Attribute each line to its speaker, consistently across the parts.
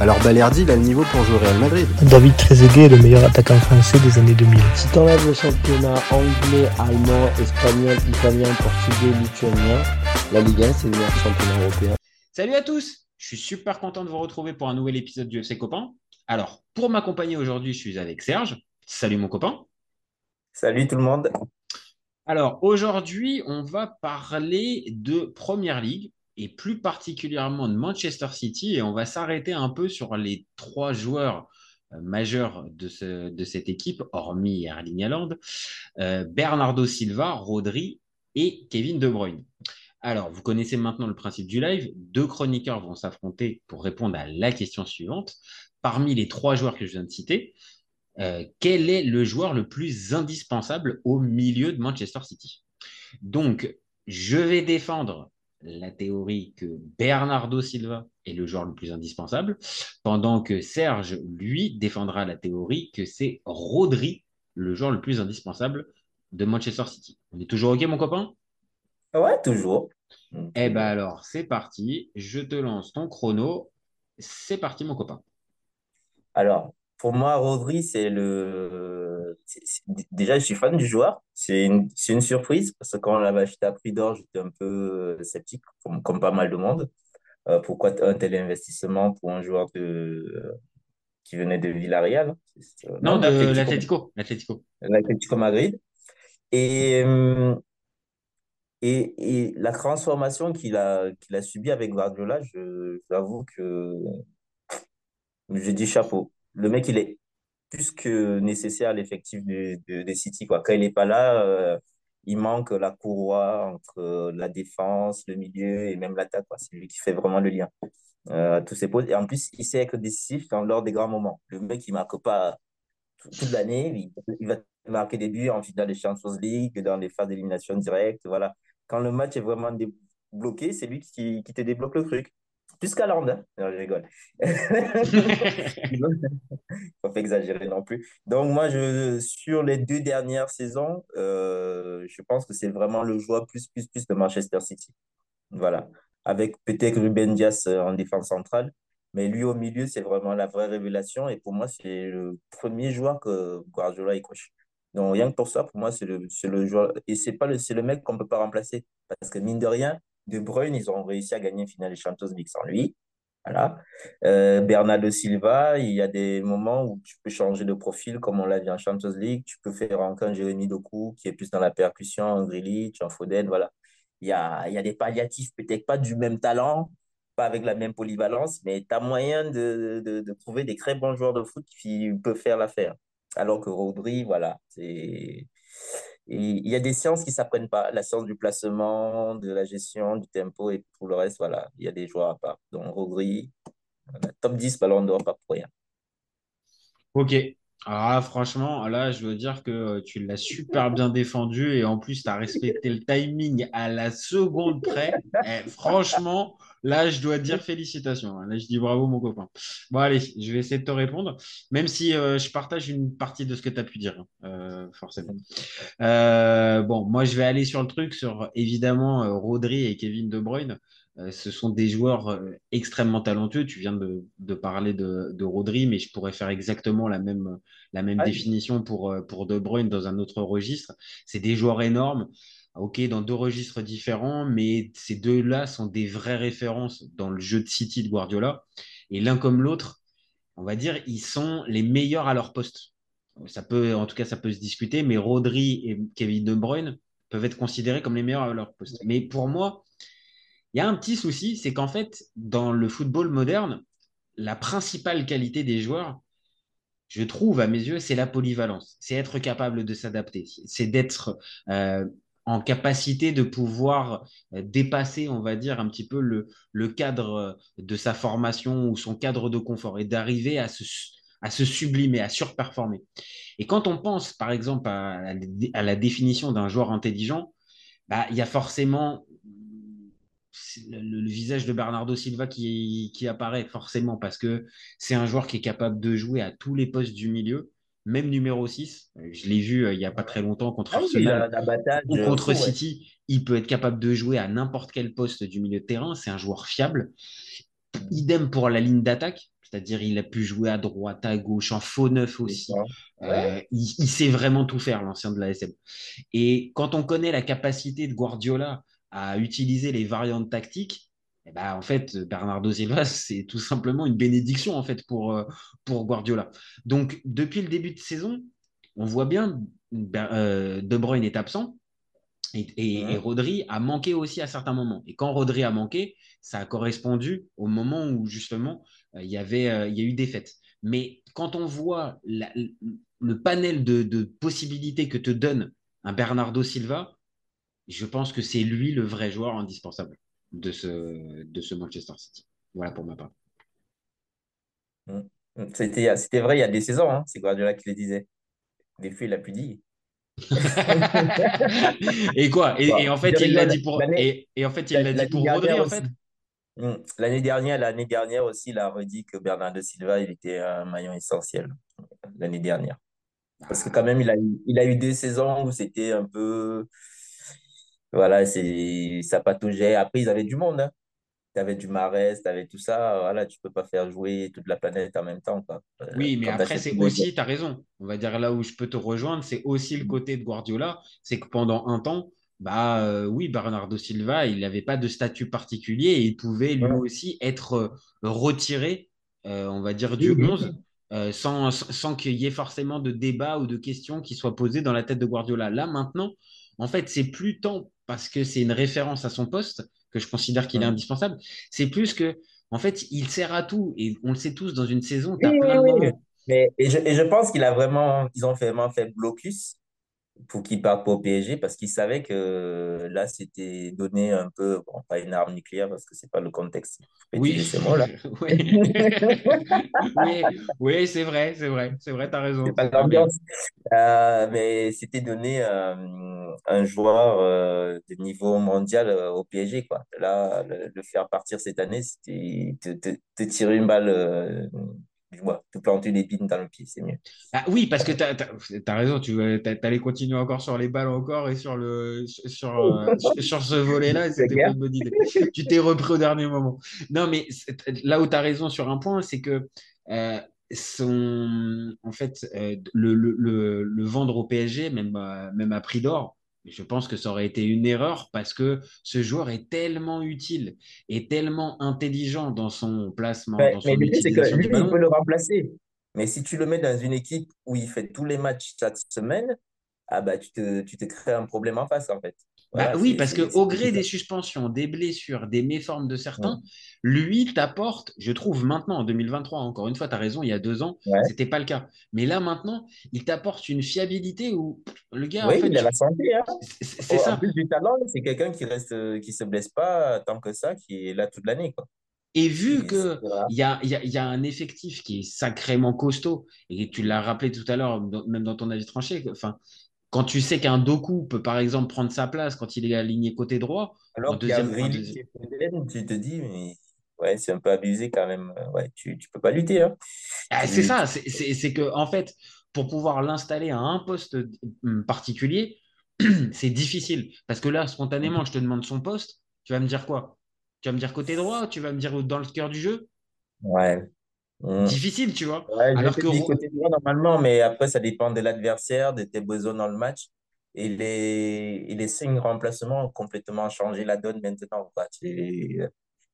Speaker 1: alors Balerdi, il a le niveau pour jouer au Real Madrid.
Speaker 2: David Trezeguet est le meilleur attaquant français des années 2000.
Speaker 3: Si t'enlèves le championnat anglais, allemand, espagnol, italien, portugais, lituanien, la Ligue 1, c'est le meilleur championnat européen.
Speaker 4: Salut à tous Je suis super content de vous retrouver pour un nouvel épisode du FC Copain. Alors, pour m'accompagner aujourd'hui, je suis avec Serge. Salut mon copain.
Speaker 5: Salut tout le monde.
Speaker 4: Alors, aujourd'hui, on va parler de Première Ligue et plus particulièrement de Manchester City. Et on va s'arrêter un peu sur les trois joueurs euh, majeurs de, ce, de, cette équipe, hormis Erling Haaland, euh, Bernardo Silva, Rodri et Kevin De Bruyne. Alors, vous connaissez maintenant le principe du live. Deux chroniqueurs vont s'affronter pour répondre à la question suivante. Parmi les trois joueurs que je viens de citer, euh, quel est le joueur le plus indispensable au milieu de Manchester City? Donc, je vais défendre la théorie que Bernardo Silva est le joueur le plus indispensable, pendant que Serge, lui, défendra la théorie que c'est Rodri le joueur le plus indispensable de Manchester City. On est toujours OK, mon copain?
Speaker 5: Ouais, toujours.
Speaker 4: Eh bien alors, c'est parti. Je te lance ton chrono. C'est parti, mon copain.
Speaker 5: Alors, pour moi, Rodri, c'est le. Déjà, je suis fan du joueur. C'est une... une surprise parce que quand on l'avait acheté à prix d'or, j'étais un peu euh, sceptique, comme, comme pas mal de monde. Euh, pourquoi un tel investissement pour un joueur de... qui venait de Villarreal?
Speaker 4: Euh, Non, de l'Atlético.
Speaker 5: L'Atlético Madrid. Et, et, et, la transformation qu'il a, qu'il a subie avec Guardiola, je, j'avoue que j'ai dit chapeau le mec, il est plus que nécessaire à l'effectif de, de, City. Quoi. Quand il n'est pas là, euh, il manque la courroie entre euh, la défense, le milieu et même l'attaque. C'est lui qui fait vraiment le lien. Euh, tous ses Et en plus, il sait être décisif lors des grands moments. Le mec, il ne marque pas toute l'année. Il, va marquer des buts en finale de Champions League, dans les phases d'élimination directe. Voilà. Quand le match est vraiment débloqué, c'est lui qui, qui te débloque le truc. Plus qu'Aland, hein non, je rigole. Faut pas exagérer non plus. Donc, moi, je, sur les deux dernières saisons, euh, je pense que c'est vraiment le joueur plus, plus, plus de Manchester City. Voilà. Avec peut-être Ruben Dias euh, en défense centrale. Mais lui, au milieu, c'est vraiment la vraie révélation. Et pour moi, c'est le premier joueur que Guardiola est coach. Donc, rien que pour ça, pour moi, c'est le, le joueur. Et c'est pas le, le mec qu'on ne peut pas remplacer. Parce que mine de rien, de Bruyne, ils ont réussi à gagner une finale de Champions League sans lui. Voilà. Euh, Bernardo Silva, il y a des moments où tu peux changer de profil, comme on l'a vu en Champions League. Tu peux faire encore un Jérémy Doku qui est plus dans la percussion, un Grilich, un Foden. Voilà. Il y a, il y a des palliatifs, peut-être pas du même talent, pas avec la même polyvalence, mais tu as moyen de, de, de, trouver des très bons joueurs de foot qui peuvent faire l'affaire. Alors que Rodri, voilà, c'est il y a des sciences qui ne s'apprennent pas, la science du placement, de la gestion, du tempo et pour le reste, voilà, il y a des joueurs à part. Donc, Rodri, top 10 ballon d'or, pas pour rien.
Speaker 4: Ok. Alors franchement, là, je veux dire que tu l'as super bien défendu et en plus, tu as respecté le timing à la seconde près. Eh, franchement, Là, je dois dire félicitations. Hein. Là, je dis bravo, mon copain. Bon, allez, je vais essayer de te répondre, même si euh, je partage une partie de ce que tu as pu dire, hein, euh, forcément. Euh, bon, moi, je vais aller sur le truc, sur évidemment Rodri et Kevin De Bruyne. ce sont des joueurs extrêmement talentueux. Tu viens de, parler de, Rodri, mais je pourrais faire exactement la même, la même définition pour, pour De Bruyne dans un autre registre. C'est des joueurs énormes ok, dans deux registres différents, mais ces deux-là sont des vraies références dans le jeu de City de Guardiola. Et l'un comme l'autre, on va dire, ils sont les meilleurs à leur poste. Ça peut, en tout cas, ça peut se discuter, mais Rodri et Kevin De Bruyne peuvent être considérés comme les meilleurs à leur poste. Mais pour moi, il y a un petit souci, c'est qu'en fait, dans le football moderne, la principale qualité des joueurs, je trouve, à mes yeux, c'est la polyvalence. C'est être capable de s'adapter. C'est d'être euh, en capacité de pouvoir euh, dépasser, on va dire, un petit peu le, cadre euh, de sa formation ou son cadre de confort et d'arriver à se, à se sublimer, à surperformer. Et quand on pense, par exemple, à, la définition d'un joueur intelligent, bah, il y a forcément le, le, visage de Bernardo Silva qui, qui apparaît, forcément, parce que c'est un joueur qui est capable de jouer à tous les postes du milieu même numéro 6. Je l'ai vu euh, il n'y a pas très longtemps contre
Speaker 5: Ah
Speaker 4: Arsenal
Speaker 5: la, la bataille,
Speaker 4: ou contre
Speaker 5: fou, ouais.
Speaker 4: City. Il peut être capable de jouer à n'importe quel poste du milieu de terrain. C'est un joueur fiable. Idem pour la ligne d'attaque. C'est-à-dire, il a pu jouer à droite, à gauche, en faux neuf aussi. Euh, il, il sait vraiment tout faire, l'ancien de la SM. Et quand on connaît la capacité de Guardiola à utiliser les variantes tactiques, eh ben, en fait, Bernardo Silva, c'est tout simplement une bénédiction en fait pour, euh, pour Guardiola. Donc, depuis le début de saison, on voit bien ben, euh, De Bruyne est absent et, et, et Rodri a manqué aussi à certains moments. Et quand Rodri a manqué, ça a correspondu au moment où justement euh, il y avait euh, il y a eu des fêtes. Mais quand on voit la- le panel de, de possibilités que te donne un Bernardo Silva, je pense que c'est lui le vrai joueur indispensable de ce, de ce Manchester City. Voilà pour ma part.
Speaker 5: Mm. C'était, c'était vrai il y a des saisons, hein, c'est Guardiola qui le disait. Des fois, il a pu dire.
Speaker 4: et quoi? Et,
Speaker 5: Bon,
Speaker 4: et en fait, il l'a dit pour et, et en fait, il l'a
Speaker 5: l'année
Speaker 4: dit pour Rodri
Speaker 5: dernière
Speaker 4: en
Speaker 5: aussi.
Speaker 4: fait?
Speaker 5: Mm. L'année dernière, l'année dernière aussi, il a redit que Bernardo Silva, il était un maillon essentiel l'année dernière. Parce que quand même, il a eu, il a eu des saisons où c'était un peu, voilà, c'est, ça pataugeait. Après, ils avaient du monde, hein. Tu avais du Mahrez, tu avais tout ça. Voilà, tu peux pas faire jouer toute la planète en même temps, quoi. Euh,
Speaker 4: Oui, mais
Speaker 5: quand
Speaker 4: après, c'est aussi, tu as raison. On va dire là où je peux te rejoindre, c'est aussi le côté de Guardiola. C'est que pendant un temps, bah euh, oui, Bernardo Silva, il n'avait pas de statut particulier et il pouvait lui
Speaker 5: Ouais.
Speaker 4: aussi être euh, retiré, euh, on va dire, du
Speaker 5: oui.
Speaker 4: 11 euh, sans, sans qu'il y ait forcément de débat ou de questions qui soient posées dans la tête de Guardiola. Là, maintenant, en fait, c'est plus tant parce que c'est une référence à son poste que je considère qu'il est indispensable. C'est plus que, en fait, il sert à tout. Et on le sait tous, dans une saison, tu as
Speaker 5: Oui, oui,
Speaker 4: plein de moments.
Speaker 5: Mais, et je, et je pense qu'il a vraiment, ils ont vraiment fait blocus pour qu'il parte pas au PSG parce qu'ils savaient que là, c'était donné un peu, bon, pas une arme nucléaire parce que c'est pas le contexte
Speaker 4: Oui,
Speaker 5: ces mots-là.
Speaker 4: oui, oui, oui, c'est vrai, c'est vrai, c'est vrai, t'as raison.
Speaker 5: C'est pas. Euh, mais c'était donné euh, un joueur euh, de niveau mondial euh, au PSG, quoi. Là, le, le faire partir cette année, c'était te, te, te tirer une balle, du bois, te planter des pines dans le pied, c'est mieux.
Speaker 4: Ah oui, parce que t'as, t'as, t'as raison, tu t'allais continuer encore sur les balles encore et sur le sur, euh, sur, ce volet-là, c'était pas une bonne idée. Tu t'es repris au dernier moment. Non, mais là où tu as raison sur un point, c'est que euh, son, en fait, euh, le, le, le, le vendre au PSG, même, même à prix d'or, je pense que ça aurait été une erreur parce que ce joueur est tellement utile et tellement intelligent dans son placement,
Speaker 5: Mais,
Speaker 4: dans
Speaker 5: mais
Speaker 4: son
Speaker 5: le truc, c'est que lui, il peut le remplacer. Mais si tu le mets dans une équipe où il fait tous les matchs chaque semaine, ah bah, tu te, tu te crées un problème en face, en fait.
Speaker 4: Bah oui, parce que
Speaker 5: c'est- c'est
Speaker 4: au
Speaker 5: un peu
Speaker 4: gré des suspensions, des blessures, des méformes de
Speaker 5: Ouais.
Speaker 4: certains, lui t'apporte, je trouve maintenant en 2023, encore une fois, tu as raison, il y a deux ans,
Speaker 5: Ouais.
Speaker 4: c'était pas le cas. Mais là maintenant, il t'apporte une fiabilité où le gars, en
Speaker 5: Oui,
Speaker 4: fait,
Speaker 5: il a la santé, hein.
Speaker 4: c'est
Speaker 5: Oh, en
Speaker 4: ça.
Speaker 5: plus du talent, c'est quelqu'un qui reste, qui se blesse pas tant que ça, qui est là toute l'année, quoi.
Speaker 4: Et vu
Speaker 5: Et
Speaker 4: que
Speaker 5: c'est- voilà.
Speaker 4: il y a, y a- il y a un effectif qui est sacrément costaud, et tu l'as rappelé tout à l'heure, même dans ton avis tranché, enfin, quand tu sais qu'un Doku peut par exemple prendre sa place quand il est aligné côté droit,
Speaker 5: Alors qu'il y a
Speaker 4: deuxième,
Speaker 5: tu te dis, mais ouais, c'est un peu abusé quand même. Ouais, tu, tu peux pas lutter, hein.
Speaker 4: Ah, c'est ça, c'est que en fait, pour pouvoir l'installer à un poste hum, particulier, c'est difficile. Parce que là, spontanément, je te demande son poste, tu vas me dire quoi? Tu vas me dire côté droit, tu vas me dire dans le cœur du jeu?
Speaker 5: Ouais. Mm.
Speaker 4: Difficile, tu vois.
Speaker 5: Ouais, je
Speaker 4: Alors que Ro-
Speaker 5: côté droit normalement, mais après, ça dépend de l'adversaire, de tes besoins dans le match. Et les, et les cinq remplacements ont complètement changé la donne maintenant. quoi. Tu-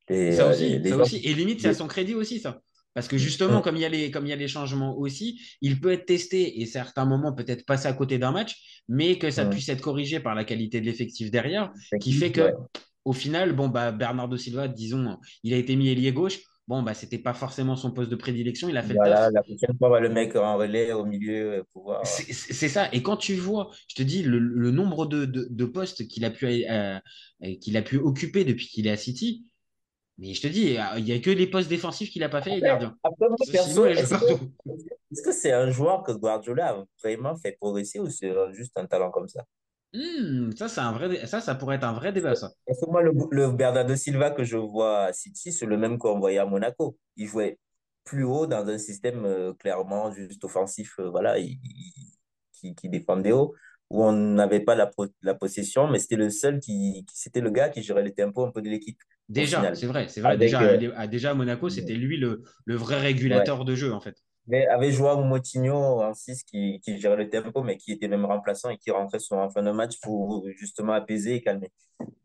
Speaker 5: les,
Speaker 4: ça
Speaker 5: euh,
Speaker 4: aussi,
Speaker 5: les,
Speaker 4: ça
Speaker 5: gens
Speaker 4: aussi. Et limite, c'est à son crédit aussi, ça. Parce que justement,
Speaker 5: Mm.
Speaker 4: comme il y a les, comme il y a les changements aussi, il peut être testé et certains moments peut-être passer à côté d'un match, mais que ça puisse être corrigé par la qualité de l'effectif derrière, qui fait que
Speaker 5: Ouais.
Speaker 4: au final, bon, bah, Bernardo Silva, disons, il a été mis ailier gauche. Bon, bah, c'était pas forcément son poste de prédilection. Il a fait le.
Speaker 5: Voilà, la prochaine fois, le mec en relais au milieu euh, pour pouvoir.
Speaker 4: C'est ça. Et quand tu vois, je te dis, le, le nombre de, de- de postes qu'il a pu, euh, euh, qu'il a pu occuper depuis qu'il est à City, Mais je te dis, il n'y a que les postes défensifs qu'il n'a pas fait, les gardiens.
Speaker 5: Après, moi, perso,
Speaker 4: Sinon, il joue
Speaker 5: est-ce
Speaker 4: partout.
Speaker 5: que est-ce que c'est un joueur que Guardiola a vraiment fait progresser ou c'est juste un talent comme ça?
Speaker 4: Hmm, ça, c'est un vrai, ça, ça pourrait être un vrai débat, ça.
Speaker 5: Parce que moi, le, le Bernardo Silva que je vois à City, c'est le même qu'on voyait à Monaco. Il jouait plus haut dans un système euh, clairement juste offensif, euh, voilà, il- il- qui, qui défendait haut, où on n'avait pas la, po- la possession, mais c'était le seul qui, qui- c'était le gars qui gérait le tempo un peu de l'équipe
Speaker 4: Déjà, c'est vrai, c'est vrai.
Speaker 5: Avec,
Speaker 4: Déjà,
Speaker 5: euh,
Speaker 4: à- à- déjà à Monaco, c'était lui le, le vrai
Speaker 5: ouais.
Speaker 4: régulateur de jeu, en fait.
Speaker 5: Mais avec Joao Moutinho en 6 qui, qui gérait le tempo, mais qui était même remplaçant et qui rentrait sur en fin de match pour justement apaiser et calmer.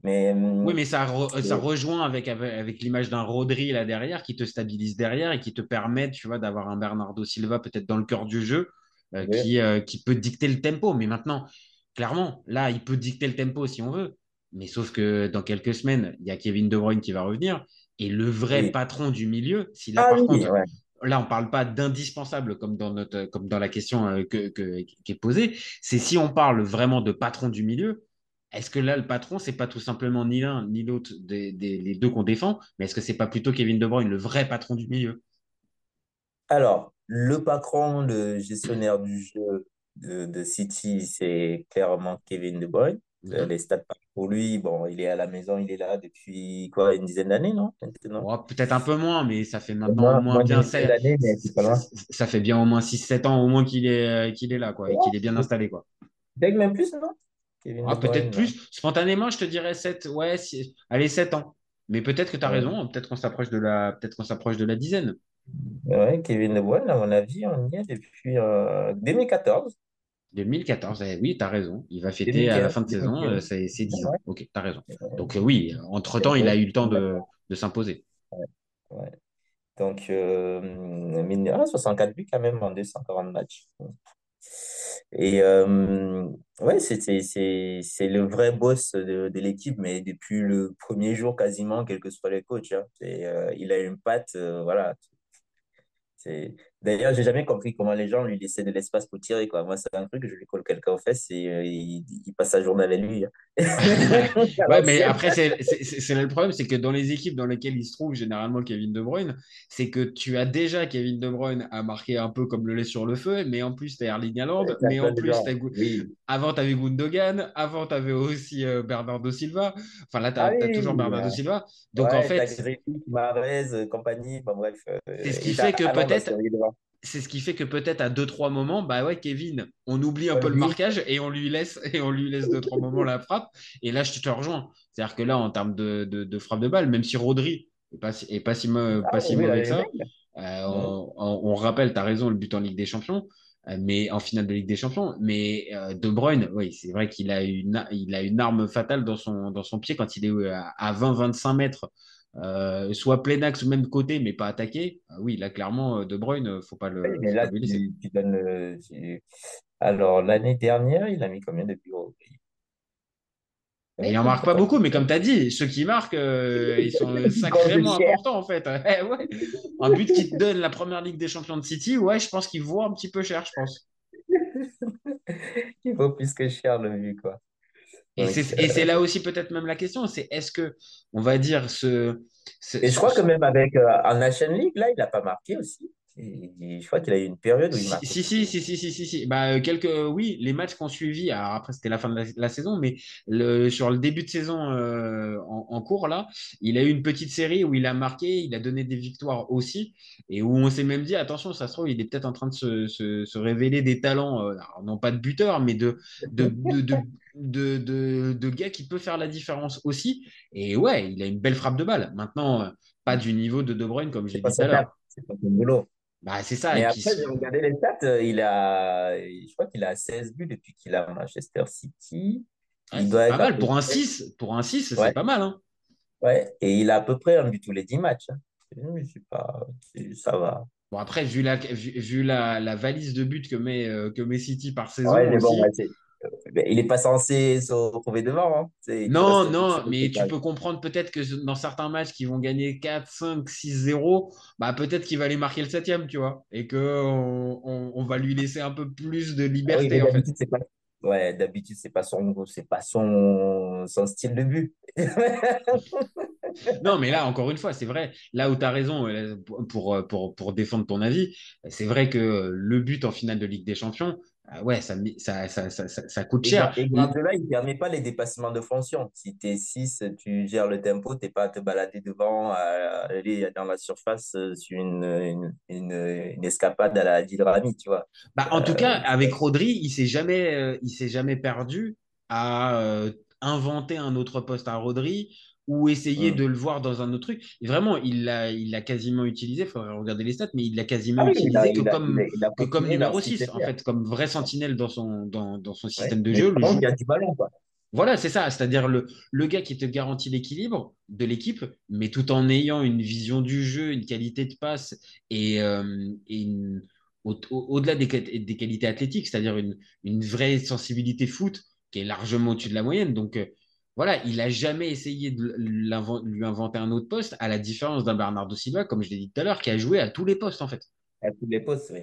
Speaker 5: Mais,
Speaker 4: Oui,
Speaker 5: hum,
Speaker 4: mais ça, re- ça rejoint avec, avec, avec l'image d'un Rodri là derrière qui te stabilise derrière et qui te permet, tu vois, d'avoir un Bernardo Silva peut-être dans le cœur du jeu euh, qui, euh, qui peut dicter le tempo. Mais maintenant, clairement, là, il peut dicter le tempo si on veut. Mais sauf que dans quelques semaines, il y a Kevin De Bruyne qui va revenir. Et le vrai
Speaker 5: Oui.
Speaker 4: patron du milieu, si là,
Speaker 5: Ah
Speaker 4: par
Speaker 5: oui,
Speaker 4: contre,
Speaker 5: ouais.
Speaker 4: Là, on parle pas d'indispensable comme dans la question euh, qui est posée, c'est si on parle vraiment de patron du milieu, est-ce que là, le patron, c'est pas tout simplement ni l'un ni l'autre des, les deux qu'on défend, mais est-ce que c'est pas plutôt Kevin De Bruyne, le vrai patron du milieu?
Speaker 5: Alors, le patron, le gestionnaire du jeu de, de City, c'est clairement Kevin De Bruyne. Euh,
Speaker 4: Mhm.
Speaker 5: Les stats pour lui. Bon, il est à la maison, il est là depuis quoi, une dizaine d'années, non?
Speaker 4: Oh, peut-être un peu moins, mais ça fait maintenant au moins
Speaker 5: moins
Speaker 4: bien
Speaker 5: d'une dizaine
Speaker 4: sept-
Speaker 5: d'années, mais c'est pas loin.
Speaker 4: ça fait bien au moins 6-7 ans au moins qu'il est, euh, qu'il est là, quoi, et qu'il est bien installé, quoi.
Speaker 5: Peut-être même plus, non?
Speaker 4: Ah, peut-être plus. Spontanément, je te dirais 7, ouais, allez, 7 ans. Mais peut-être que tu as
Speaker 5: Ouais.
Speaker 4: raison, peut-être qu'on s'approche de la, peut-être qu'on s'approche de la dizaine.
Speaker 5: Ouais, Kevin De Bruyne, à mon avis, on y est depuis euh, 2014.
Speaker 4: 2014, eh oui, tu as raison. Il va fêter à la
Speaker 5: 2015,
Speaker 4: fin de saison, euh,
Speaker 5: 2015.
Speaker 4: c'est c'est 10 ans.
Speaker 5: Ouais.
Speaker 4: Ok, tu as raison. Donc euh, oui, entre-temps, il a eu le temps de, de s'imposer.
Speaker 5: Ouais. Donc, euh, mine de rien, 64 buts quand même en 240 matchs. Et euh, ouais, c'est le vrai boss de, de l'équipe, mais depuis le premier jour quasiment, quel que soit les coachs. hein. Euh, il a une patte, voilà. C'est... D'ailleurs, j'ai jamais compris comment les gens lui laissaient de l'espace pour tirer, quoi. Moi, c'est un truc, je lui colle quelqu'un aux fesses et euh, il, il passe sa journée avec lui. hein.
Speaker 4: Ouais, mais après, c'est là le problème, c'est que dans les équipes dans lesquelles il se trouve généralement Kevin De Bruyne, c'est que tu as déjà Kevin De Bruyne à marquer un peu comme le lait sur le feu, mais en plus, tu as Erling Haaland, mais en plus, t'as
Speaker 5: Oui.
Speaker 4: avant, tu avais Gundogan, avant, tu avais aussi euh, Bernardo Silva. Enfin, là, tu
Speaker 5: Ah
Speaker 4: as,
Speaker 5: oui,
Speaker 4: toujours Bernardo
Speaker 5: ouais.
Speaker 4: Silva. Donc, en
Speaker 5: Ouais,
Speaker 4: fait,
Speaker 5: Mahrez, euh, compagnie, bon bref. euh,
Speaker 4: c'est ce qui fait que peut-être. C'est ce qui fait que peut-être à deux trois moments, bah ouais, Kevin, on oublie un
Speaker 5: Ouais,
Speaker 4: peu le marquage et on lui laisse et on lui laisse deux trois moments la frappe. Et là, je te rejoins. C'est-à-dire que là, en termes de, de, de frappe de balle, même si Rodri est pas si, est pas si,
Speaker 5: ah,
Speaker 4: pas si
Speaker 5: oui,
Speaker 4: mauvais que ça, euh, on, on- on rappelle, tu as raison, le but en Ligue des Champions, euh, mais en finale de Ligue des Champions. Mais euh, De Bruyne, oui, c'est vrai qu'il a une, il a une arme fatale dans son, dans son pied quand il est à, à 20-25 mètres, euh, soit plein axe ou même côté, mais pas attaqué. Ah oui, là, clairement, euh, De Bruyne, euh, faut pas
Speaker 5: Oui,
Speaker 4: le,
Speaker 5: mais
Speaker 4: faut
Speaker 5: là,
Speaker 4: pas lui laisser.
Speaker 5: tu, tu donnes le. tu- Alors, l'année dernière, il a mis combien de buts Ouais,
Speaker 4: il en
Speaker 5: comme
Speaker 4: marque pas beaucoup, mais comme tu as dit, ceux qui marquent, euh, ils sont sacrément importants en fait. Eh ouais. Un but qui te donne la première Ligue des Champions de City, ouais, je pense qu'il vaut un petit peu cher, je pense.
Speaker 5: Il vaut plus que cher le but, quoi.
Speaker 4: Et c'est et
Speaker 5: euh,
Speaker 4: c'est là aussi peut-être même la question, c'est est-ce que, on va dire, ce, ce-
Speaker 5: Et je
Speaker 4: ce-
Speaker 5: crois que même avec euh, en Nation League, là, il n'a pas marqué aussi. Je crois qu'il a eu une période où il
Speaker 4: Si,
Speaker 5: marquait.
Speaker 4: si, si, si, si, si, si, si. Bah, euh, quelques, oui, les matchs qu'on suivi, alors après c'était la fin de la, la saison, mais le, sur le début de saison euh, en, en cours, là, il a eu une petite série où il a marqué, il a donné des victoires aussi, et où on s'est même dit, attention, ça se trouve, il est peut-être en train de se, se, se révéler des talents, euh, non pas de buteur, mais de, de, de, de, de, de, de gars qui peut faire la différence aussi. Et ouais, il a une belle frappe de balle. Maintenant, euh, pas du niveau de De Bruyne, comme j'ai dit tout à l'heure.
Speaker 5: c'est pas son boulot.
Speaker 4: Bah, c'est ça,
Speaker 5: Mais après,
Speaker 4: se-
Speaker 5: j'ai regardé les stats, euh, il a, je crois qu'il a 16 buts depuis qu'il a Manchester City.
Speaker 4: Ouais,
Speaker 5: Il
Speaker 4: c'est
Speaker 5: doit
Speaker 4: pas
Speaker 5: être à
Speaker 4: mal. Pour un
Speaker 5: près.
Speaker 4: 6, pour un 6, c'est
Speaker 5: Ouais,
Speaker 4: pas mal. Hein.
Speaker 5: ouais. Et il a à peu près un but tous les 10 matchs. hein. Mais c'est pas, c'est- ça va.
Speaker 4: Bon, après, vu la, vu, vu la, la valise de buts que met, euh, que met City par
Speaker 5: Ouais,
Speaker 4: saison
Speaker 5: bon,
Speaker 4: aussi.
Speaker 5: ouais, c'est- mais il n'est pas censé se retrouver devant. Hein. C'est-
Speaker 4: Non,
Speaker 5: reste
Speaker 4: non, mais tu peux comprendre peut-être que dans certains matchs qui vont gagner 4, 5, 6-0, bah peut-être qu'il va aller marquer le septième, tu vois, et que on, va lui laisser un peu plus de
Speaker 5: Ah oui,
Speaker 4: liberté,
Speaker 5: mais
Speaker 4: en fait.
Speaker 5: d'habitude, c'est pas, ouais, d'habitude, c'est pas son, c'est pas son, son style de but.
Speaker 4: non, mais là, encore une fois, c'est vrai. Là où tu as raison euh, pour, pour, pour, défendre ton avis, c'est vrai que le but en finale de Ligue des Champions, ouais, ça, ça, ça, ça, ça coûte cher.
Speaker 5: Et Guardiola, il ne permet pas les dépassements de fonction. Si tu es 6, tu gères le tempo, tu n'es pas à te balader devant, à aller dans la surface euh, sur une, une, une, escapade à la Dilrami, tu vois.
Speaker 4: Bah, en tout cas, avec Rodri, il ne s'est jamais, s'est jamais perdu à inventer un autre poste à Rodri ou essayer de le voir dans un autre truc. Et vraiment, il l'a il l'a quasiment utilisé, il faudrait regarder les stats, mais il l'a quasiment ah utilisé que, comme, que comme numéro 6, en fait, comme vrai sentinelle dans son, dans, dans son système de jeu.
Speaker 5: il y a du ballon, quoi.
Speaker 4: Voilà, c'est ça, c'est-à-dire le, le gars qui te garantit l'équilibre de l'équipe, mais tout en ayant une vision du jeu, une qualité de passe et, euh, au-delà des, des, qualités athlétiques, c'est-à-dire une, une vraie sensibilité foot qui est largement au-dessus de la moyenne. Donc, euh, voilà, il n'a jamais essayé de lui inventer un autre poste, à la différence d'un Bernardo Silva, comme je l'ai dit tout à l'heure, qui a joué à tous les postes, en fait.
Speaker 5: À tous les postes, oui.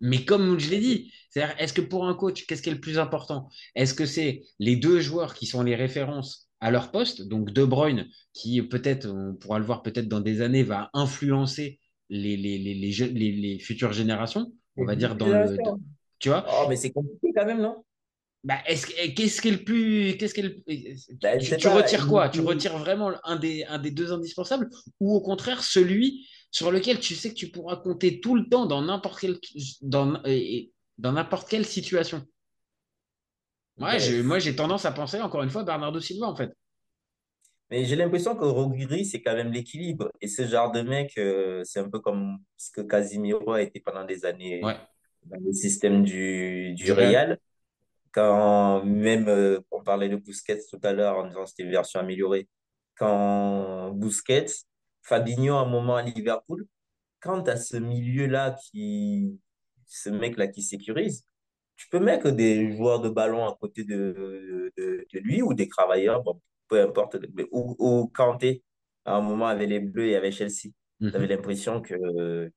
Speaker 4: Mais comme je l'ai dit, c'est-à-dire, est-ce que pour un coach, qu'est-ce qui est le plus important? Est-ce que c'est les deux joueurs qui sont les références à leur poste, donc De Bruyne, qui peut-être, on pourra le voir peut-être dans des années, va influencer les, les, les, les, futures générations, on va dire dans le... tu vois?
Speaker 5: Oh, mais c'est compliqué quand même, non?
Speaker 4: Bah, qu'est-ce qui est le plus. Qu'est-ce qui bah, tu, retires quoi? Tu retires vraiment un des, un des deux indispensables? Ou au contraire celui sur lequel tu sais que tu pourras compter tout le temps dans n'importe quelle, dans, dans n'importe quelle situation? Ouais, Moi, j'ai tendance à penser, encore une fois, Bernardo Silva, en fait.
Speaker 5: Mais j'ai l'impression que Rogiri, c'est quand même l'équilibre. Et ce genre de mec, euh, c'est un peu comme ce que Casimiro a été pendant des années dans le système du, du Real quand même, euh, on parlait de Busquets tout à l'heure en disant que c'était une version améliorée. Quand Busquets, Fabinho à un moment à Liverpool, quand tu as ce milieu-là qui, ce mec-là qui sécurise, tu peux mettre des joueurs de ballon à côté de, de, lui ou des travailleurs, bon, peu importe, ou, ou Kanté, à un moment avec les Bleus et avec Chelsea. Tu avais l'impression que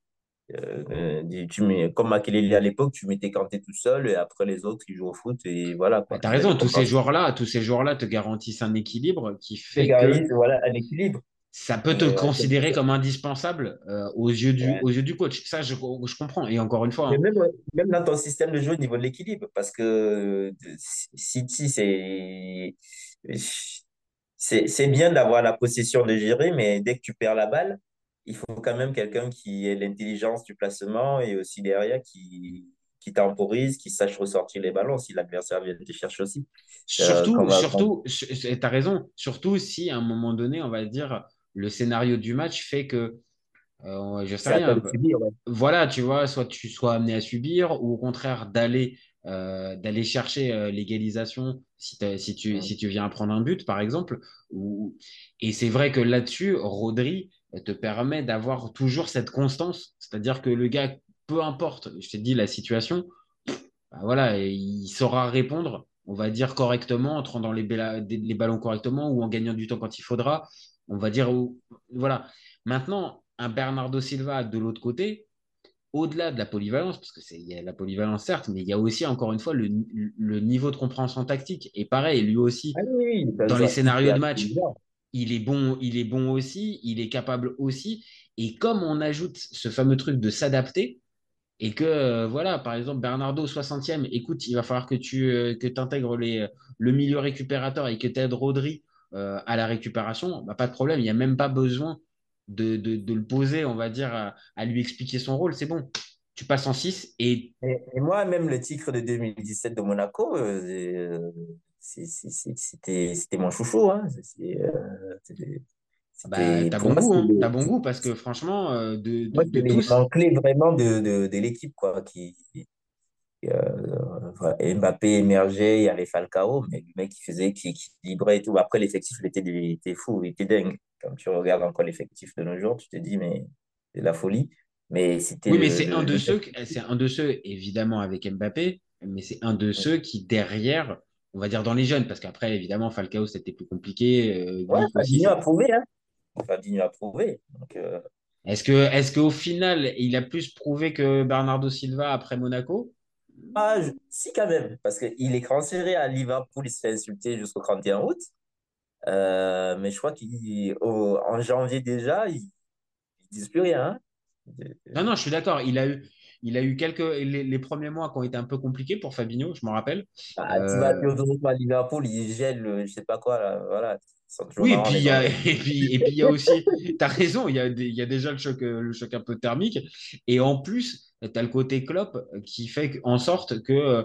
Speaker 5: euh, tu mets, comme Makelele à l'époque, tu mettais Kanté tout seul et après les autres, ils jouent au foot et voilà.
Speaker 4: Tu as raison, tous ces joueurs-là, tous ces joueurs-là te garantissent un équilibre qui fait que
Speaker 5: voilà, un équilibre.
Speaker 4: ça peut te considérer comme indispensable euh, aux, yeux du, aux yeux du coach. Ça, je, je comprends. Et encore une fois.
Speaker 5: Hein. même, même, dans ton système de jeu au niveau de l'équilibre, parce que City, c'est. C'est bien d'avoir la possession de gérer, mais dès que tu perds la balle, il faut quand même quelqu'un qui ait l'intelligence du placement et aussi derrière qui, qui temporise, qui sache ressortir les ballons si l'adversaire vient te chercher aussi.
Speaker 4: Surtout, euh, surtout tu as raison, surtout si à un moment donné, on va dire, le scénario du match fait que, euh, je sais rien, voilà, tu vois, soit tu sois amené à subir ou au contraire d'aller euh, d'aller chercher euh, l'égalisation si, si, tu, si tu viens prendre un but, par exemple. Ou... Et c'est vrai que là-dessus, Rodri, te permet d'avoir toujours cette constance. C'est-à-dire que le gars, peu importe, je t'ai dit la situation, bah voilà, il saura répondre, on va dire correctement, en dans les, les, ballons correctement ou en gagnant du temps quand il faudra. On va dire, voilà. Maintenant, un Bernardo Silva de l'autre côté, au-delà de la polyvalence, parce que c'est y a la polyvalence certes, mais il y a aussi encore une fois le, niveau de compréhension tactique. Et pareil, lui aussi, ah dans les scénarios de match, il est bon, il est bon aussi, il est capable aussi. Et comme on ajoute ce fameux truc de s'adapter, et que, euh, voilà, par exemple, Bernardo, 60e, écoute, il va falloir que tu euh, intègres le milieu récupérateur et que tu aides Rodri euh, à la récupération, bah, pas de problème, il n'y a même pas besoin de, de, le poser, on va dire, à, lui expliquer son rôle, c'est bon. Tu passes en 6 et...
Speaker 5: et... moi, même le titre de 2017 de Monaco, c'était mon chouchou. Hein.
Speaker 4: Euh, bah, t'as bon, goût, hein. bon goût parce que franchement, euh, de, de, de
Speaker 5: tous... clé vraiment de, de, de l'équipe. quoi qui, euh, Mbappé émergeait, il y avait Falcao, mais le mec qui faisait, qui équilibrait et tout. Après, l'effectif, il était, il était fou, il était dingue. Quand tu regardes encore l'effectif de nos jours, tu te dis, mais c'est la folie. Mais c'était.
Speaker 4: Oui, mais c'est un de ceux, c'est un de ceux, évidemment, avec Mbappé, mais c'est un de ceux qui, derrière, on va dire dans les jeunes, parce qu'après, évidemment, Falcao, c'était plus compliqué.
Speaker 5: Euh, ouais, Fabinho a prouvé. Hein. Fabinho a prouvé.
Speaker 4: Euh, est-ce que, est qu'au final, il a plus prouvé que Bernardo Silva après Monaco?
Speaker 5: Ah, Si, quand même, parce qu'il est transféré à Liverpool, il se fait insulter jusqu'au 31 août. Euh, mais je crois qu'en janvier déjà, ils ne disent plus rien. hein.
Speaker 4: Non, non, je suis d'accord. Il a eu, il a eu quelques. Les, les premiers mois qui ont été un peu compliqués pour Fabinho, je m'en rappelle.
Speaker 5: Ah, tu vas à
Speaker 4: Euh,
Speaker 5: à Liverpool, ils gèlent, euh, je sais pas quoi, là. Voilà.
Speaker 4: Oui, et puis il y a,
Speaker 5: Anglais.
Speaker 4: et puis, et puis il y a aussi, tu as raison, il y a, des- il y a déjà le choc, euh, le choc un peu thermique. Et en plus, tu as le côté Klopp qui fait en sorte que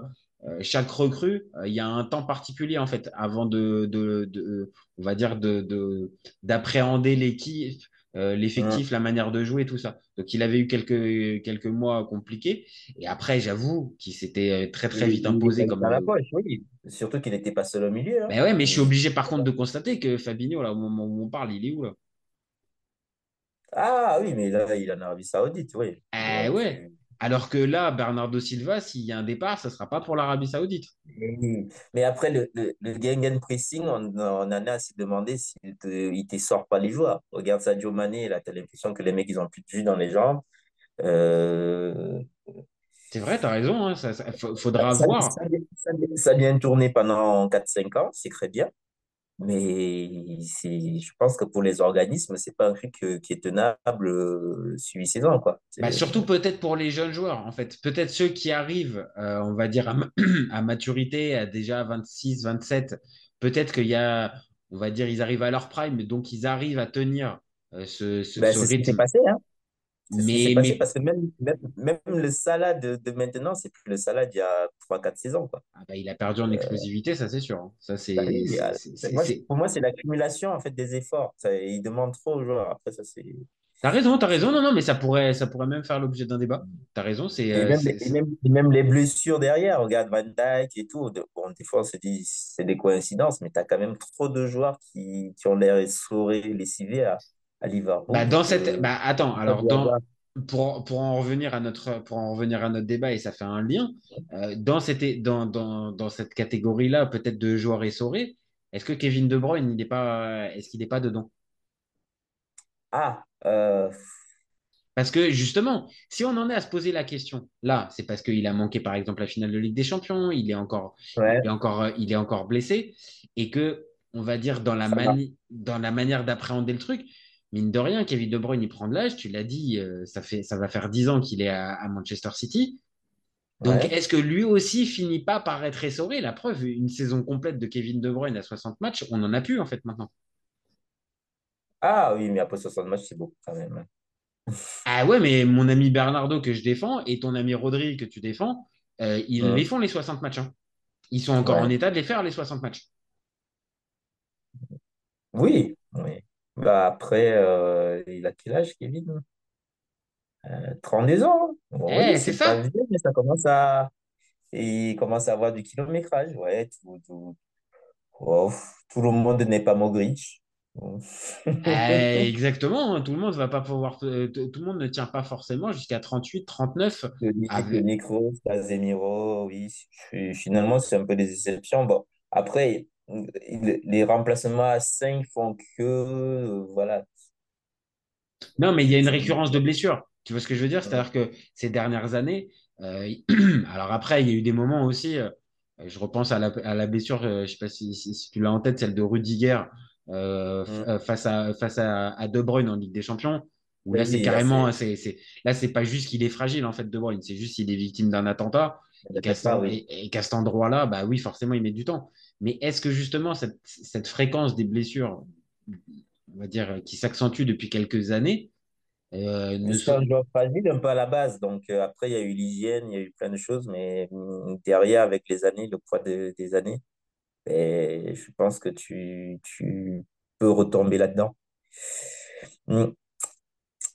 Speaker 4: chaque recrue, il y a un temps particulier en fait avant de, de, de- on va dire, de, de- d'appréhender l'équipe, euh, l'effectif, la manière de jouer, tout ça. Donc il avait eu quelques, quelques mois compliqués. Et après, j'avoue qu'il s'était euh, très très vite
Speaker 5: il
Speaker 4: imposé comme,
Speaker 5: la
Speaker 4: euh,
Speaker 5: poche, oui. Surtout qu'il n'était pas seul au milieu. hein.
Speaker 4: ben ouais, mais je suis obligé par contre de constater que Fabinho, là, au moment où on parle, il est où là?
Speaker 5: Ah oui, mais là, il est en Arabie Saoudite, oui.
Speaker 4: Eh ouais. Alors que là, Bernardo Silva, s'il y a un départ, ça sera pas pour l'Arabie Saoudite.
Speaker 5: mais mais après, le, le, le Gengen pressing, on, on en a à se demander s'il te, il te sort pas les joueurs. Regarde Sadio Mané, là, t'as l'impression que les mecs, ils ont plus de jus dans les jambes. Euh,
Speaker 4: C'est vrai, t'as raison, hein, ça, ça- fa-
Speaker 5: ça,
Speaker 4: faudra
Speaker 5: ça,
Speaker 4: voir.
Speaker 5: ça, ça- ça a bien tourné pendant quatre cinq ans, c'est très bien. Mais c'est, je pense que pour les organismes, c'est pas un truc euh, qui est tenable euh, suivi saison, quoi.
Speaker 4: Bah, surtout peut-être pour les jeunes joueurs, en fait. Peut-être ceux qui arrivent, euh, on va dire, à, ma- à maturité, à déjà 26, 27. Peut-être qu'il y a, on va dire, ils arrivent à leur prime, donc ils arrivent à tenir euh, ce, ce,
Speaker 5: ben,
Speaker 4: ce rythme.
Speaker 5: passé, hein. C'est ce qui s'est
Speaker 4: Mais,
Speaker 5: passé
Speaker 4: mais
Speaker 5: parce que même, même, même le Salah de, maintenant, c'est plus le Salah d'il y a trois quatre saisons, quoi.
Speaker 4: ah bah, il a perdu en explosivité, ça c'est sûr. Ça, c'est,
Speaker 5: Bah euh, pour moi, c'est l'accumulation en fait des efforts. Ça, il demande trop aux joueurs. Après, ça, c'est.
Speaker 4: T'as raison, t'as raison. Non, non, mais ça pourrait, ça pourrait même faire l'objet d'un débat. T'as raison, c'est,
Speaker 5: Et
Speaker 4: euh,
Speaker 5: même,
Speaker 4: c'est-
Speaker 5: et
Speaker 4: c'est-
Speaker 5: même, et même les blessures derrière, regarde Van Dijk et tout. bon, des fois, on se dit c'est des coïncidences, mais tu as quand même trop de joueurs qui, qui ont l'air essorés, lessivés à, à
Speaker 4: Bah, dans cette,
Speaker 5: euh,
Speaker 4: bah, attends, alors dans, pour, pour en revenir à notre, pour en revenir à notre débat et ça fait un lien, euh, dans cette, dans, dans, dans cette catégorie-là, peut-être de joueurs essorés, est-ce que Kevin De Bruyne, il n'est pas, est-ce qu'il n'est pas dedans?
Speaker 5: Ah, euh,
Speaker 4: Parce que justement, si on en est à se poser la question, là, c'est parce qu'il a manqué par exemple la finale de Ligue des Champions, il est encore,
Speaker 5: ouais,
Speaker 4: il est encore, il est encore blessé, et que, on va dire, dans la, mani- dans la manière d'appréhender le truc, mine de rien, Kevin De Bruyne, il prend de l'âge, tu l'as dit, euh, ça fait, ça va faire 10 ans qu'il est à, à Manchester City. Donc,
Speaker 5: Ouais.
Speaker 4: est-ce que lui aussi finit pas par être essoré? La preuve, une saison complète de Kevin De Bruyne à 60 matchs, on en a plus en fait maintenant.
Speaker 5: Ah oui, mais après 60 matchs, c'est beaucoup quand même.
Speaker 4: Ah ouais, mais mon ami Bernardo que je défends et ton ami Rodri que tu défends, euh, ils les
Speaker 5: Hum,
Speaker 4: font les 60 matchs. hein. Ils sont encore en
Speaker 5: Ouais.
Speaker 4: état de les faire les 60 matchs.
Speaker 5: Oui, oui. Bah après, euh, il a quel âge, Kevin? Euh, 32 ans. hein. Oui,
Speaker 4: Eh, c'est
Speaker 5: pas
Speaker 4: ça.
Speaker 5: vieux, mais ça commence à. Il commence à avoir du kilométrage. Ouais, tout, tout, oh, tout le monde n'est pas Mogric.
Speaker 4: Eh, exactement. hein. Tout le monde va pas pouvoir. euh, Tout tout le monde ne tient pas forcément jusqu'à 38, 39.
Speaker 5: Toni
Speaker 4: Avec-
Speaker 5: Toni Kroos, Casemiro, oui. je- Finalement, c'est un peu des exceptions. Bon, après, les remplacements à 5 font que. Voilà.
Speaker 4: Non, mais il y a une récurrence de blessures. Tu vois ce que je veux dire? C'est-à-dire que ces dernières années, euh, alors après, il y a eu des moments aussi. euh, je repense à la, à la blessure, euh, je sais pas si, si- si tu l'as en tête, celle de Rudiger
Speaker 5: Mm.
Speaker 4: face à, face à, à De Bruyne en Ligue des Champions. Où là, c'est carrément,
Speaker 5: c'est.
Speaker 4: c'est, c'est, là, c'est pas juste qu'il est fragile, en fait, De Bruyne. C'est juste qu'il est victime d'un attentat. Et qu'à cet endroit-là, bah oui, forcément, il met du temps. Mais est-ce que justement, cette, cette fréquence des blessures, on va dire, qui s'accentue depuis quelques années, euh, ne
Speaker 5: C'est un
Speaker 4: sont...
Speaker 5: joueur fragile un peu à la base. Donc, euh, après, il y a eu l'hygiène, il y a eu plein de choses. Mais mm, derrière, avec les années, le poids de- des années, et je pense que tu, tu peux retomber là-dedans. Mm.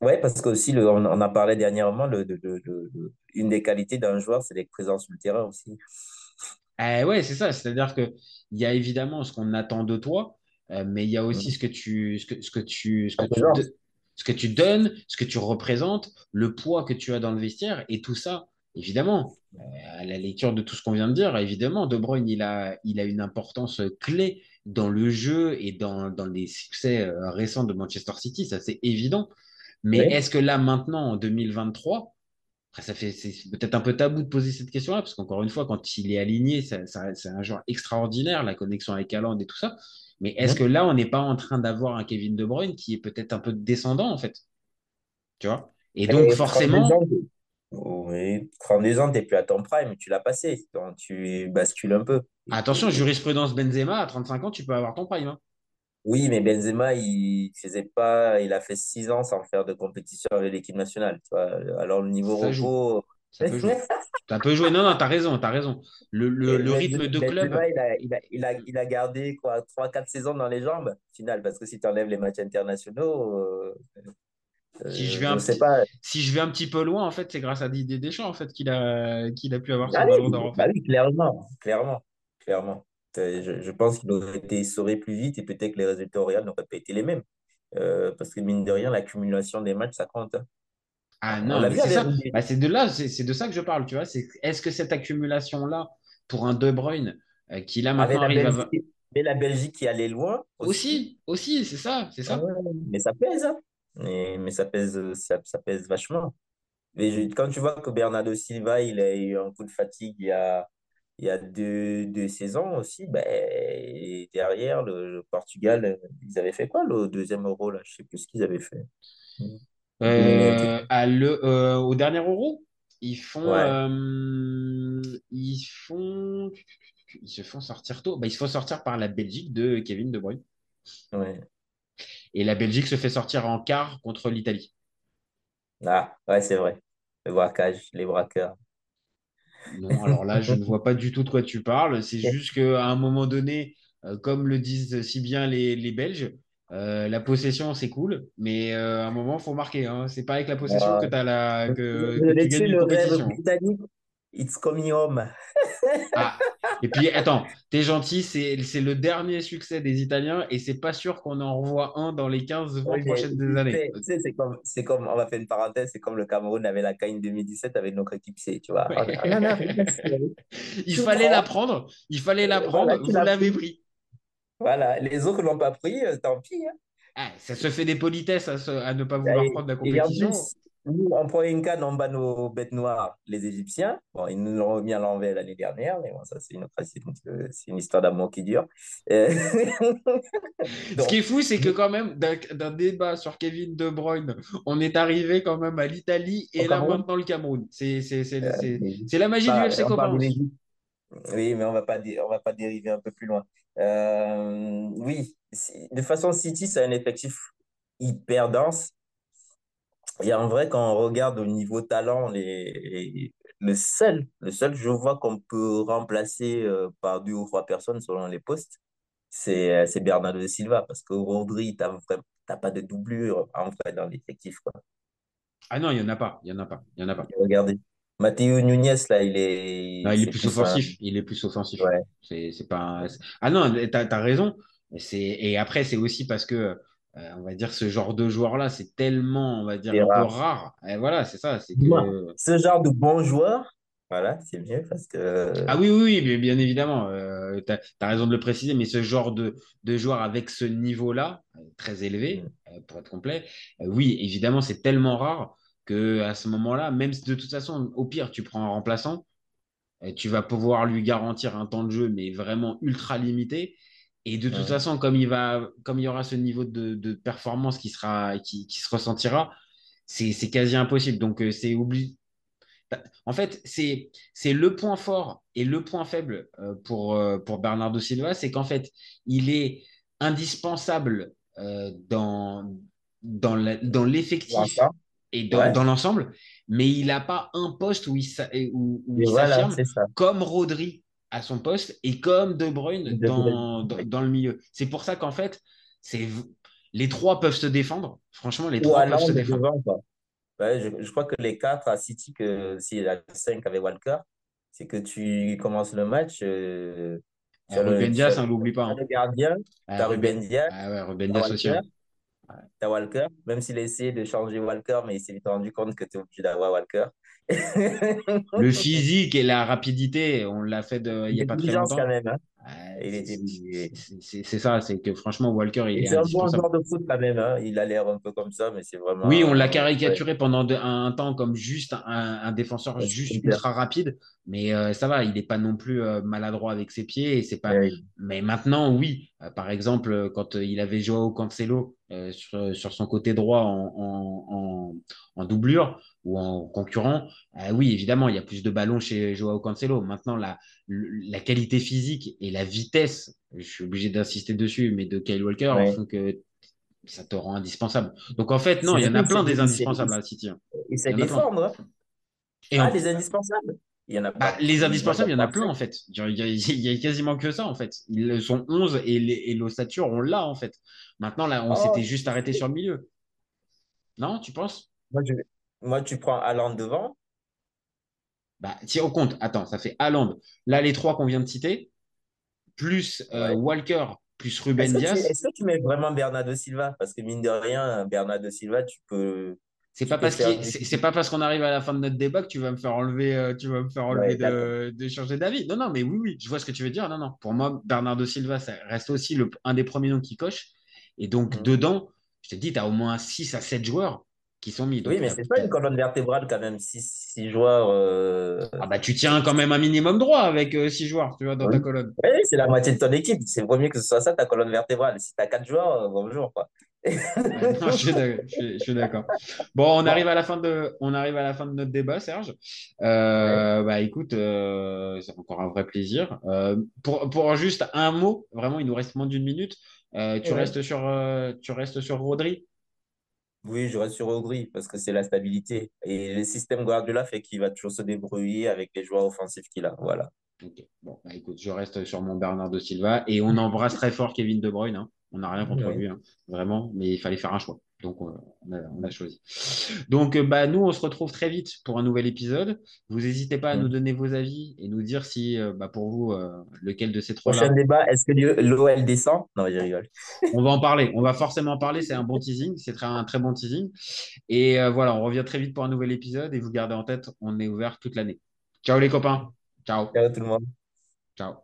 Speaker 5: Ouais, parce que aussi, le, on, on en parlait dernièrement, le, le- une des qualités d'un joueur, c'est d'être présent sur le terrain aussi.
Speaker 4: Eh ouais, c'est ça. C'est-à-dire que il y a évidemment ce qu'on attend de toi, euh, mais il y a aussi ce que tu, ce que, ce que tu, ce que
Speaker 5: La
Speaker 4: tu, de- ce que tu donnes, ce que tu représentes, le poids que tu as dans le vestiaire, et tout ça, évidemment, euh, à la lecture de tout ce qu'on vient de dire, évidemment, De Bruyne, il a, il a une importance clé dans le jeu et dans, dans les succès euh, récents de Manchester City, ça c'est évident. Mais est-ce que là, maintenant, en 2023, Après, ça fait, c'est peut-être un peu tabou de poser cette question-là, parce qu'encore une fois, quand il est aligné, ça- ça- c'est un joueur extraordinaire, la connexion avec Haaland et tout ça. Mais est-ce que là, on n'est pas en train d'avoir un Kevin De Bruyne qui est peut-être un peu descendant, en fait? Tu vois? Et donc,
Speaker 5: Et 32
Speaker 4: forcément,
Speaker 5: ans, oui, 32 ans, tu n'es plus à ton prime, tu l'as passé. Donc, tu bascules un peu.
Speaker 4: attention, jurisprudence Benzema, à 35 ans, tu peux avoir ton prime. hein.
Speaker 5: Oui, mais Benzema, il faisait pas, il a fait 6 ans sans faire de compétition avec l'équipe nationale. Tu vois. Alors, le niveau
Speaker 4: Ça joue.
Speaker 5: repos.
Speaker 4: Ça peut jouer. Ça peut jouer. Non, non, t'as raison, t'as raison. Le, le- le
Speaker 5: Benzema-
Speaker 4: rythme de club.
Speaker 5: Benzema, il a, il a, il a, il a gardé quoi, 3-4 saisons dans les jambes, final, parce que si tu enlèves les matchs internationaux, euh,
Speaker 4: Si je vais un
Speaker 5: je
Speaker 4: petit,
Speaker 5: pas.
Speaker 4: si je vais un petit peu loin, en fait, c'est grâce à Didier Deschamps, en fait, qu'il a, qu'il a pu avoir son
Speaker 5: Ah
Speaker 4: ballon
Speaker 5: oui,
Speaker 4: d'or,
Speaker 5: bah clairement, clairement, clairement. Euh, Je, je pense qu'il aurait été essoré plus vite et peut-être que les résultats au Real n'auraient pas été les mêmes. Euh, parce que mine de rien, l'accumulation des matchs, ça compte. hein.
Speaker 4: Ah
Speaker 5: On
Speaker 4: non, c'est ça. Bah, c'est de là, c'est de ça que je parle, tu vois. C'est, est-ce que cette accumulation-là, pour un De Bruyne, euh, qui là maintenant arrive à...
Speaker 5: Mais la Belgique qui allait loin aussi.
Speaker 4: Aussi, aussi, c'est ça, c'est
Speaker 5: Ah
Speaker 4: ça.
Speaker 5: ouais, mais ça pèse, hein. Mais, mais ça pèse, ça, ça pèse vachement. Mais je- quand tu vois que Bernardo Silva, il a eu un coup de fatigue il y a, il y a deux, deux saisons aussi, ben, et derrière, le, le Portugal, euh, ils avaient fait quoi, le deuxième euro, là? Je sais plus ce qu'ils avaient fait.
Speaker 4: Euh, à le, euh, au dernier Euro, ils font,
Speaker 5: Ouais,
Speaker 4: euh, ils font, ils se font sortir tôt. Bah, ils se font sortir par la Belgique de Kevin De Bruyne.
Speaker 5: ouais.
Speaker 4: Et la Belgique se fait sortir en quart contre l'Italie.
Speaker 5: Ah, ouais, c'est vrai. Le braquage, les braqueurs.
Speaker 4: Non, alors là, je ne vois pas du tout de quoi tu parles. C'est juste qu'à un moment donné, euh, comme le disent si bien les, les Belges, euh, la possession, c'est cool, mais euh, à un moment, il faut marquer. Hein. C'est pas avec la possession que, la, que,
Speaker 5: Le,
Speaker 4: que tu
Speaker 5: le,
Speaker 4: une
Speaker 5: rêve britannique, it's coming home.
Speaker 4: Ah, et puis attends, t'es gentil, c'est c'est le dernier succès des Italiens et c'est pas sûr qu'on en revoit un dans les 15-20
Speaker 5: Oui, mais
Speaker 4: prochaines
Speaker 5: tu
Speaker 4: années.
Speaker 5: c'est comme, on va faire une parenthèse, c'est comme le Cameroun avait la CAN 2017 avec notre équipe C, tu vois.
Speaker 4: Ouais. Il fallait la prendre, il fallait la prendre,
Speaker 5: voilà,
Speaker 4: vous l'avez
Speaker 5: pris. Voilà, les autres l'ont pas pris, euh, tant pis. hein.
Speaker 4: Ah, ça se fait des politesses à, se- à ne pas
Speaker 5: Et,
Speaker 4: vouloir prendre la
Speaker 5: et en
Speaker 4: compétition.
Speaker 5: plus, nous, on prend une canne, on bat nos bêtes noires, les Égyptiens. Bon, ils nous l'ont remis à l'envers l'année dernière, mais bon, ça, c'est une, c'est une, histoire d'amour qui dure. Euh,
Speaker 4: Ce qui est fou, c'est que quand même, d'un d'un débat sur Kevin De Bruyne, on est arrivé quand même à l'Italie
Speaker 5: au
Speaker 4: et là
Speaker 5: Cameroun,
Speaker 4: maintenant le Cameroun. C'est c'est- c'est-
Speaker 5: euh,
Speaker 4: c'est- la magie du FC Copain.
Speaker 5: Oui, mais on va pas, dé- on va pas dériver un peu plus loin. Euh, oui, de façon City, c'est un effectif hyper dense. Et en vrai, quand on regarde au niveau talent, les, les- le seul, le seul je vois qu'on peut remplacer euh, par deux ou trois personnes selon les postes, c'est euh, Bernardo de Silva. Parce que Rodri, t'as vraiment- t'as pas de doublure en vrai dans l'effectif.
Speaker 4: Ah non, il n'y en a pas, il n'y en a pas, il y en a pas.
Speaker 5: Regardez. Matteo Nunez, là, il est,
Speaker 4: Non, il est plus
Speaker 5: plus un.
Speaker 4: offensif. Il est plus offensif.
Speaker 5: Ouais.
Speaker 4: C'est, pas un- Ah non, t'as, t'as raison. C'est... Et après, c'est aussi parce que, euh, on va dire, ce genre de joueur-là, c'est tellement, on va dire,
Speaker 5: C'est
Speaker 4: un peu
Speaker 5: rare.
Speaker 4: Et voilà, c'est ça. C'est que...
Speaker 5: ce genre de bon joueur, voilà, c'est mieux parce que.
Speaker 4: Ah oui, oui, oui, mais bien évidemment. Euh, t'as, t'as raison de le préciser, mais ce genre de, de joueur avec ce niveau-là, euh, très élevé,
Speaker 5: Mm.
Speaker 4: euh, pour être complet, euh, oui, évidemment, c'est tellement rare que à ce moment-là, même si de toute façon, au pire, tu prends un remplaçant, tu vas pouvoir lui garantir un temps de jeu, mais vraiment ultra limité. Et de toute façon, comme il va, comme il y aura ce niveau de, de performance qui sera, qui, qui se ressentira, c'est, quasi impossible. Donc, euh, c'est obligé. En fait, c'est, le point fort et le point faible euh, pour, euh, pour Bernardo Silva, c'est qu'en fait, il est indispensable dans, dans, l'effectif et dans,
Speaker 5: ouais.
Speaker 4: dans l'ensemble, mais il n'a pas un poste où il, où, où
Speaker 5: Et
Speaker 4: il
Speaker 5: voilà,
Speaker 4: s'affirme
Speaker 5: c'est ça.
Speaker 4: comme Rodri à son poste et comme De Bruyne dans, dans, dans le milieu. C'est pour ça qu'en fait, c'est, les trois peuvent se défendre. Franchement, les
Speaker 5: Ou
Speaker 4: trois peuvent se défendre.
Speaker 5: devant, quoi. Ouais, je, je crois que les quatre à City, que si la 5 avec Walker, c'est que tu commences le match, euh,
Speaker 4: Ah, Ruben Dias,
Speaker 5: as
Speaker 4: hein, l'oublie pas. hein.
Speaker 5: le gardien,
Speaker 4: Ah, Ruben,
Speaker 5: Dias,
Speaker 4: ah ouais, Ruben aussi. Hein.
Speaker 5: tu as Walker, même s'il a essayé de changer Walker, mais il s'est vite rendu compte que tu es obligé d'avoir Walker.
Speaker 4: Le physique et la rapidité, on l'a fait de, il n'y a pas très longtemps.
Speaker 5: quand même, hein.
Speaker 4: C'est- ça, c'est que franchement, Walker, il est
Speaker 5: un bon joueur de foot quand même, hein. Il a l'air un peu comme ça, mais c'est vraiment.
Speaker 4: Oui, on l'a
Speaker 5: ouais.
Speaker 4: caricaturé pendant de- un, temps comme juste un, un défenseur juste
Speaker 5: super.
Speaker 4: ultra rapide, mais euh, ça va, il n'est pas non plus euh, maladroit avec ses pieds. Et c'est pas.
Speaker 5: Ouais.
Speaker 4: Mais maintenant, oui. Euh, par exemple, quand il avait Joao Cancelo euh, sur, sur son côté droit en, en, en- en doublure ou en concurrent, euh, oui, évidemment, il y a plus de ballons chez Joao Cancelo. Maintenant, la, la qualité physique et la vitesse, je suis obligé d'insister dessus, mais de Kyle Walker
Speaker 5: Ouais.
Speaker 4: font que ça te rend indispensable. Donc en fait, non, il y en a plein des indispensables à City. hein.
Speaker 5: Il sait
Speaker 4: Il y en a plein.
Speaker 5: défendre. hein.
Speaker 4: Et
Speaker 5: Ah,
Speaker 4: en-
Speaker 5: les indispensables. Il y en a
Speaker 4: bah,
Speaker 5: pas.
Speaker 4: les indispensables, il y en a plein en fait. Il y a, il y a- il y a quasiment que ça en fait. Ils sont 11 et, les, et l'ossature, on l'a en fait. Maintenant, là, on
Speaker 5: Oh.
Speaker 4: s'était juste arrêté sur le milieu. Non, tu penses?
Speaker 5: Moi, je- Moi, tu prends Haaland devant.
Speaker 4: Bah, tiens au compte. Attends, ça fait Haaland. Là, les trois qu'on vient de citer, plus euh,
Speaker 5: Ouais.
Speaker 4: Walker, plus Ruben Diaz.
Speaker 5: est-ce que tu mets vraiment Bernardo Silva? Parce que mine de rien, Bernardo Silva, tu peux.
Speaker 4: C'est pas parce
Speaker 5: faire
Speaker 4: c'est pas parce qu'on arrive à la fin de notre débat que tu vas me faire enlever, euh, tu vas me faire enlever
Speaker 5: Ouais,
Speaker 4: de, de changer d'avis. Non, non, mais oui, oui, je vois ce que tu veux dire. Non, non. Pour moi, Bernardo Silva, ça reste aussi le, un des premiers noms qui coche. Et donc,
Speaker 5: Mhm.
Speaker 4: dedans, je te dis, tu as au moins 6 à 7 joueurs qui sont mis. Donc,
Speaker 5: Oui, mais
Speaker 4: t'as-
Speaker 5: c'est pas une colonne vertébrale quand même. Six, six joueurs. euh,
Speaker 4: Ah bah, tu tiens quand même un minimum droit avec 6 joueurs, tu vois, dans
Speaker 5: Oui.
Speaker 4: ta colonne.
Speaker 5: Oui, c'est la moitié de ton équipe. C'est vaut mieux que ce soit ça ta colonne vertébrale. Si t'as quatre joueurs, euh, bonjour quoi.
Speaker 4: Non, je suis d'accord. Bon, on arrive à la fin de, on arrive à la fin de notre débat, Serge. Euh, Bah écoute, euh, c'est encore un vrai plaisir. Euh, pour, pour juste un mot, vraiment, il nous reste moins d'une minute. Euh, tu
Speaker 5: Ouais.
Speaker 4: restes sur, euh, tu restes sur Rodri?
Speaker 5: Oui, je reste sur Ogri parce que c'est la stabilité. Et le système Guardiola fait qu'il va toujours se débrouiller avec les joueurs offensifs qu'il a. Voilà.
Speaker 4: Ok. Bon, bah écoute, je reste sur mon Bernardo Silva et on embrasse très fort Kevin De Bruyne. hein. On n'a rien contre
Speaker 5: Ouais.
Speaker 4: lui, hein, vraiment, mais il fallait faire un choix. Donc, on a, on a choisi. Donc, euh, bah, nous, on se retrouve très vite pour un nouvel épisode. Vous n'hésitez pas à
Speaker 5: Mm.
Speaker 4: nous donner vos avis et nous dire si, euh, bah, pour vous, euh, lequel de ces trois-là.
Speaker 5: Prochain débat, est-ce que l'OL descend? Non, je rigole.
Speaker 4: On va en parler. On va forcément en parler. C'est un bon teasing. C'est un très bon teasing. Et euh, voilà, on revient très vite pour un nouvel épisode. Et vous gardez en tête, on est ouvert toute l'année. Ciao les copains. Ciao.
Speaker 5: Ciao tout le monde.
Speaker 4: Ciao.